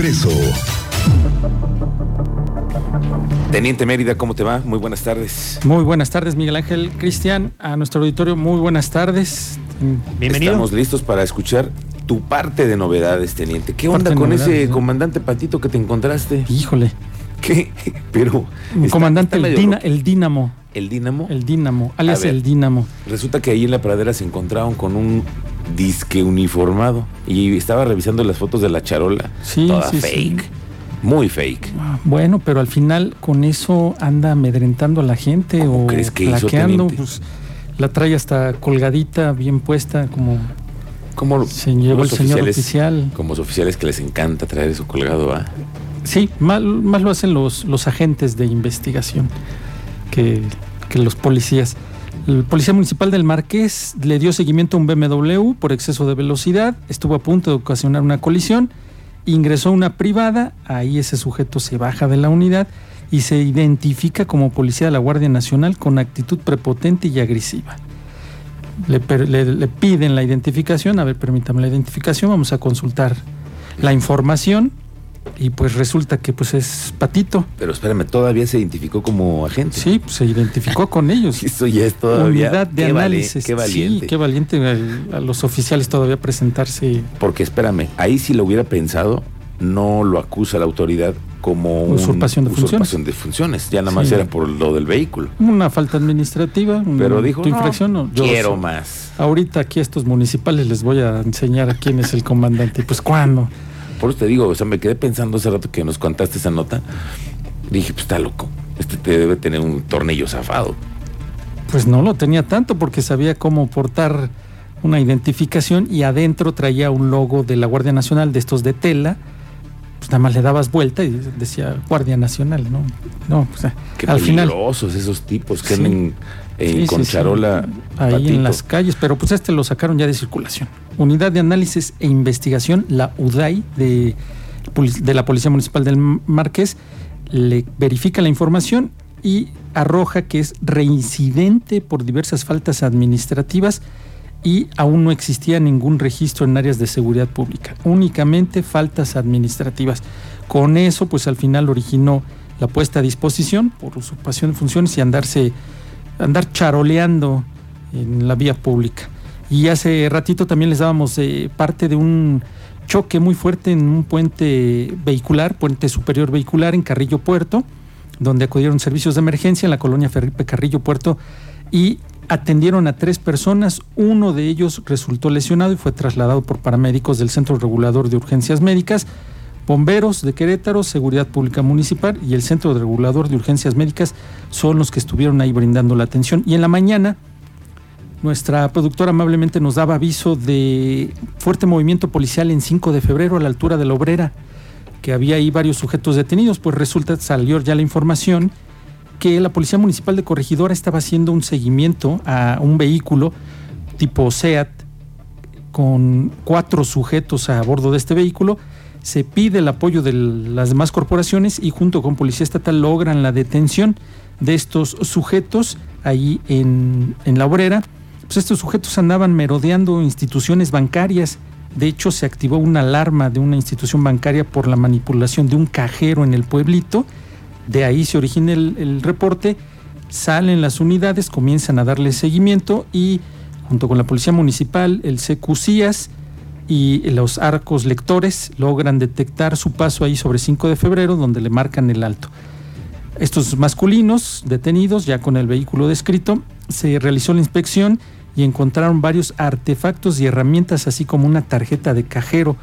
Expreso. Teniente Mérida, ¿cómo te va? Muy buenas tardes. Muy buenas tardes, Miguel Ángel Cristian. A nuestro auditorio, muy buenas tardes. Bienvenido. Estamos listos para escuchar tu parte de novedades, teniente. ¿Qué onda con ese comandante Patito que te encontraste? Híjole. ¿Qué? Pero. comandante, el, el Dínamo. ¿El Dínamo? El Dínamo, alias el Dínamo. Resulta que ahí en la pradera se encontraron con un disque uniformado y estaba revisando las fotos de la charola. Sí, toda fake. Muy fake. Ah, bueno, pero al final con eso anda amedrentando a la gente o crees que pues la trae hasta colgadita, bien puesta, como como se llevó el señor oficial. Como los oficiales que les encanta traer eso colgado, ¿ah? Sí, más, más, lo hacen los, los agentes de investigación que, que los policías. El policía municipal del Marqués le dio seguimiento a un BMW por exceso de velocidad, estuvo a punto de ocasionar una colisión, ingresó a una privada, ahí ese sujeto se baja de la unidad y se identifica como policía de la Guardia Nacional con actitud prepotente y agresiva. Le, le piden la identificación, a ver, permítame la identificación, vamos a consultar la información y pues resulta que pues es Patito. Pero espérame, todavía se identificó como agente. Sí, pues, se identificó con ellos. Eso ya es todavía. Unidad de análisis. qué valiente. Sí, qué valiente a los oficiales todavía presentarse. Porque espérame, ahí si lo hubiera pensado, no lo acusa la autoridad como usurpación, de, usurpación de funciones. Ya nada más era por lo del vehículo. Una falta administrativa. Pero dijo, infracción, no, quiero más. Ahorita aquí a estos municipales les voy a enseñar a quién es el comandante. Pues cuándo. Por eso te digo, o sea, me quedé pensando hace rato que nos contaste esa nota. Dije, pues está loco. Este te debe tener un tornillo zafado. Pues no lo tenía tanto porque sabía cómo portar una identificación y adentro traía un logo de la Guardia Nacional de estos de tela. Pues nada más le dabas vuelta y decía Guardia Nacional, ¿no? No, pues Qué al peligrosos esos tipos que sí. en Concharola. Ahí en las calles, pero pues este lo sacaron ya de circulación. Unidad de Análisis e Investigación, la UDAI de, la Policía Municipal del Marqués, le verifica la información y arroja que es reincidente por diversas faltas administrativas y aún no existía ningún registro en áreas de seguridad pública, únicamente faltas administrativas. Con eso, pues al final originó la puesta a disposición por usurpación de funciones y andarse, andar charoleando en la vía pública. Y hace ratito también les dábamos eh, parte de un choque muy fuerte en un puente vehicular, puente superior vehicular en Carrillo Puerto, donde acudieron servicios de emergencia en la colonia Felipe Carrillo Puerto y atendieron a tres personas. Uno de ellos resultó lesionado y fue trasladado por paramédicos del Centro Regulador de Urgencias Médicas, bomberos de Querétaro, Seguridad Pública Municipal y el Centro Regulador de Urgencias Médicas son los que estuvieron ahí brindando la atención. Y en la mañana nuestra productora amablemente nos daba aviso de fuerte movimiento policial en 5 de febrero a la altura de la obrera, que había ahí varios sujetos detenidos, pues resulta, salió ya la información que la Policía Municipal de Corregidora estaba haciendo un seguimiento a un vehículo tipo SEAT con cuatro sujetos a bordo de este vehículo. Se pide el apoyo de las demás corporaciones y junto con Policía Estatal logran la detención de estos sujetos ahí en, en la obrera pues estos sujetos andaban merodeando instituciones bancarias. De hecho, se activó una alarma de una institución bancaria por la manipulación de un cajero en el pueblito. De ahí se origina el, reporte. Salen las unidades, comienzan a darle seguimiento y junto con la Policía Municipal, el CQCIAS y los arcos lectores logran detectar su paso ahí sobre 5 de febrero, donde le marcan el alto. Estos masculinos detenidos, ya con el vehículo descrito, se realizó la inspección y encontraron varios artefactos y herramientas, así como una tarjeta de cajero.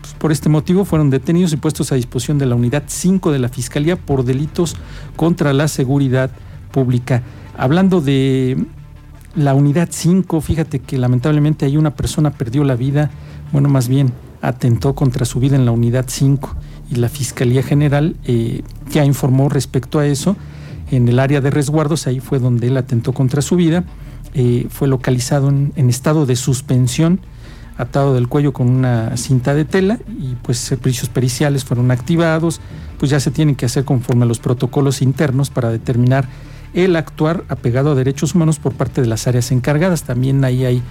Pues, por este motivo fueron detenidos y puestos a disposición de la Unidad 5 de la Fiscalía por delitos contra la seguridad pública. Hablando de la Unidad 5, fíjate que lamentablemente ahí una persona perdió la vida, bueno, más bien atentó contra su vida en la Unidad 5 y la Fiscalía General eh, ya informó respecto a eso en el área de resguardos, ahí fue donde él atentó contra su vida eh, fue localizado en, estado de suspensión, atado del cuello con una cinta de tela y pues servicios periciales fueron activados, pues ya se tienen que hacer conforme a los protocolos internos para determinar el actuar apegado a derechos humanos por parte de las áreas encargadas. También ahí hay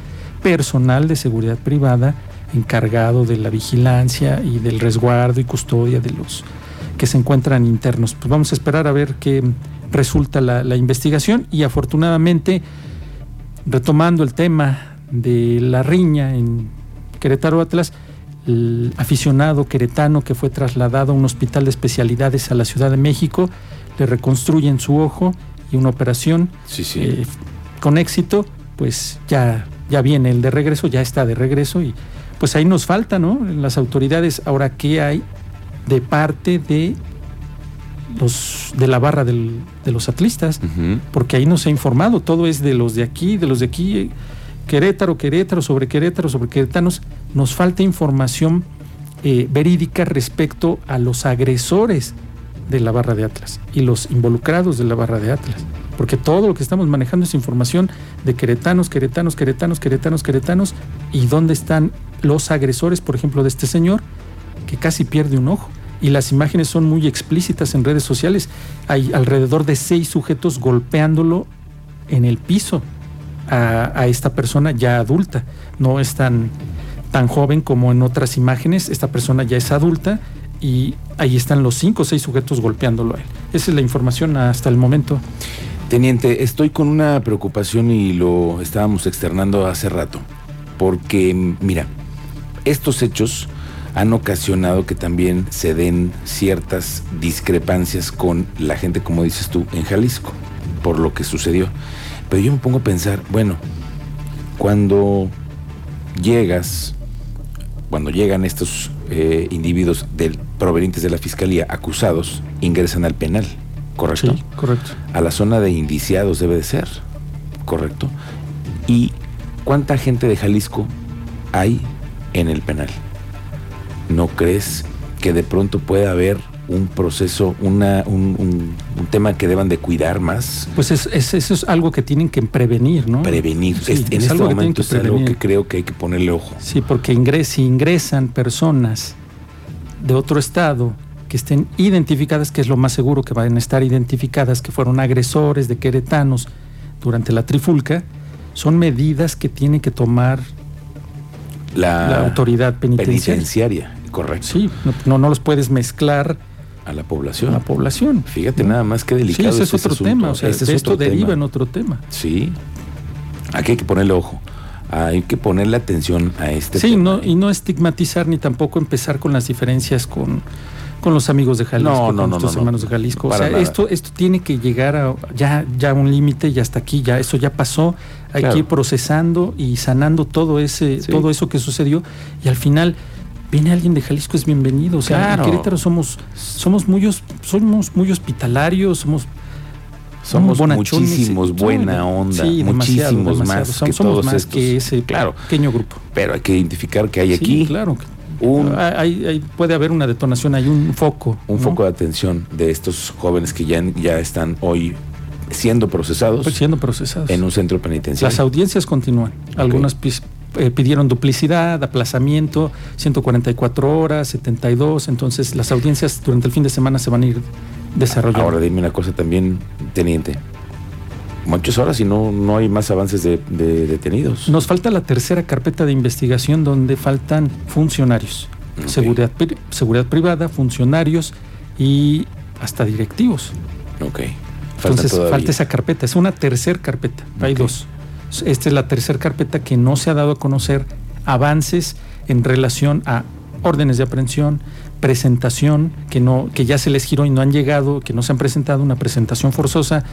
personal de seguridad privada encargado de la vigilancia y del resguardo y custodia de los que se encuentran internos. Pues vamos a esperar a ver qué resulta la, investigación y afortunadamente, retomando el tema de la riña en Querétaro Atlas, el aficionado queretano que fue trasladado a un hospital de especialidades a la Ciudad de México, le reconstruyen su ojo y una operación eh, con éxito, pues ya, ya viene el de regreso, ya está de regreso y pues ahí nos falta, ¿no? Las autoridades, ahora qué hay de parte de los de la barra de los atlistas, porque ahí no se ha informado, todo es de los de aquí, de los de aquí, Querétaro, Querétaro, sobre Querétaro, sobre queretanos, nos falta información eh, verídica respecto a los agresores de la barra de Atlas y los involucrados de la barra de Atlas. Porque todo lo que estamos manejando es información de queretanos, queretanos, queretanos, queretanos, queretanos, y dónde están los agresores, por ejemplo, de este señor, que casi pierde un ojo. Y las imágenes son muy explícitas en redes sociales. Hay alrededor de seis sujetos golpeándolo en el piso a, esta persona ya adulta. No es tan, tan joven como en otras imágenes. Esta persona ya es adulta y ahí están los cinco o seis sujetos golpeándolo a él. Esa es la información hasta el momento. Teniente, estoy con una preocupación y lo estábamos externando hace rato. Porque, mira, estos hechos han ocasionado que también se den ciertas discrepancias con la gente, como dices tú, en Jalisco, por lo que sucedió. Pero yo me pongo a pensar, bueno, cuando llegas, cuando llegan estos eh, individuos del, provenientes de la fiscalía acusados, ingresan al penal, ¿correcto? Sí, correcto. A la zona de indiciados debe de ser, ¿correcto? ¿Y cuánta gente de Jalisco hay en el penal? ¿No crees que de pronto puede haber un proceso, una, un, tema que deban de cuidar más? Pues es, eso es algo que tienen que prevenir, ¿no? Prevenir. en este momento es algo que creo que hay que ponerle ojo. Sí, porque si ingresan personas de otro estado que estén identificadas, que es lo más seguro que van a estar identificadas, que fueron agresores de queretanos durante la trifulca, son medidas que tiene que tomar la, autoridad penitenciaria. Correcto. Sí, no, no los puedes mezclar a la población. A la población. Fíjate nada más que delicado. Sí, ese es otro tema. O sea, esto deriva en otro tema. Sí. Aquí hay que ponerle ojo. Hay que ponerle atención a este sí, tema. Sí, y no estigmatizar ni tampoco empezar con las diferencias con, con los amigos de Jalisco, no, no, con nuestros hermanos de Jalisco. o sea, esto, esto tiene que llegar a ya, ya un límite y hasta aquí, ya eso ya pasó. Hay que ir procesando y sanando todo ese, todo eso que sucedió. Y al final viene alguien de Jalisco, es bienvenido. O sea, en Querétaro somos, somos muy, somos muy hospitalarios, somos somos muchísimos buena onda, muchísimos más somos, que todos más que ese claro, pequeño grupo. Pero hay que identificar que hay aquí. Claro. Un, hay, puede haber una detonación, hay un foco. Un foco de atención de estos jóvenes que ya, ya están hoy siendo procesados. Pues siendo procesados. En un centro penitenciario. Las audiencias continúan. Algunas eh, pidieron duplicidad, aplazamiento, 144 horas, 72, entonces las audiencias durante el fin de semana se van a ir desarrollando. Ahora dime una cosa también, teniente. Muchas horas y no, no hay más avances de, detenidos. Nos falta la tercera carpeta de investigación donde faltan funcionarios, seguridad, seguridad privada, funcionarios y hasta directivos. Ok. Entonces falta esa carpeta, es una tercera carpeta, hay dos. Esta es la tercera carpeta que no se ha dado a conocer avances en relación a órdenes de aprehensión, presentación que no que ya se les giró y no han llegado, que no se han presentado una presentación forzosa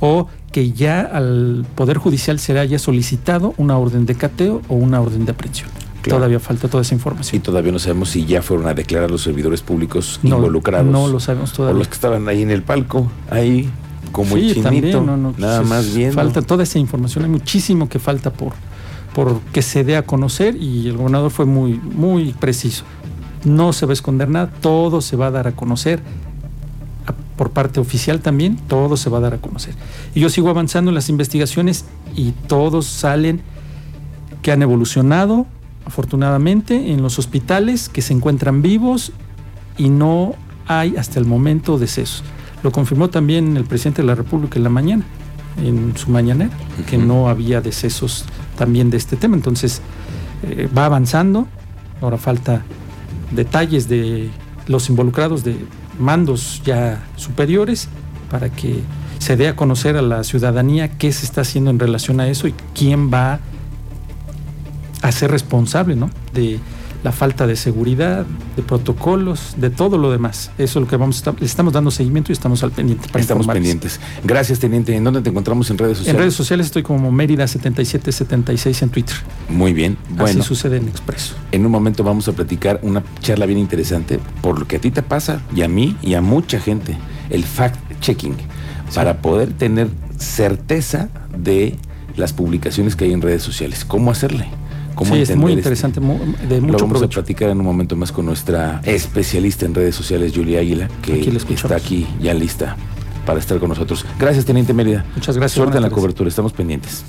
o que ya al poder judicial se le haya solicitado una orden de cateo o una orden de aprehensión. Todavía falta toda esa información. Y todavía no sabemos si ya fueron a declarar los servidores públicos involucrados. No lo sabemos todavía. O los que estaban ahí en el palco, ahí como el chinito, nada pues más bien. Falta toda esa información, hay muchísimo que falta por, por que se dé a conocer y el gobernador fue muy, muy preciso. No se va a esconder nada, todo se va a dar a conocer por parte oficial también, todo se va a dar a conocer. Y yo sigo avanzando en las investigaciones y todos salen que han evolucionado, afortunadamente, en los hospitales, que se encuentran vivos y no hay hasta el momento decesos. Lo confirmó también el presidente de la República en la mañana, en su mañanera, que no había decesos también de este tema. Entonces, eh, va avanzando Ahora falta detalles de los involucrados de mandos ya superiores para que se dé a conocer a la ciudadanía qué se está haciendo en relación a eso y quién va a ser responsable ¿no? de la falta de seguridad, de protocolos, de todo lo demás. Eso es lo que vamos a estar, le estamos dando seguimiento y estamos al pendiente. Para estamos pendientes. Gracias, teniente. ¿En dónde te encontramos en redes sociales? En redes sociales estoy como Mérida7776 en Twitter. Muy bien. Bueno, Así sucede en Expreso. En un momento vamos a platicar una charla bien interesante por lo que a ti te pasa y a mí y a mucha gente. El fact-checking. Para poder tener certeza de las publicaciones que hay en redes sociales. ¿Cómo hacerle? Sí, es muy interesante, de mucho Lo vamos a platicar en un momento más con nuestra especialista en redes sociales, Julia Águila, que está aquí ya lista para estar con nosotros. Gracias, Teniente Mérida. Muchas gracias. Suerte en la cobertura, estamos pendientes.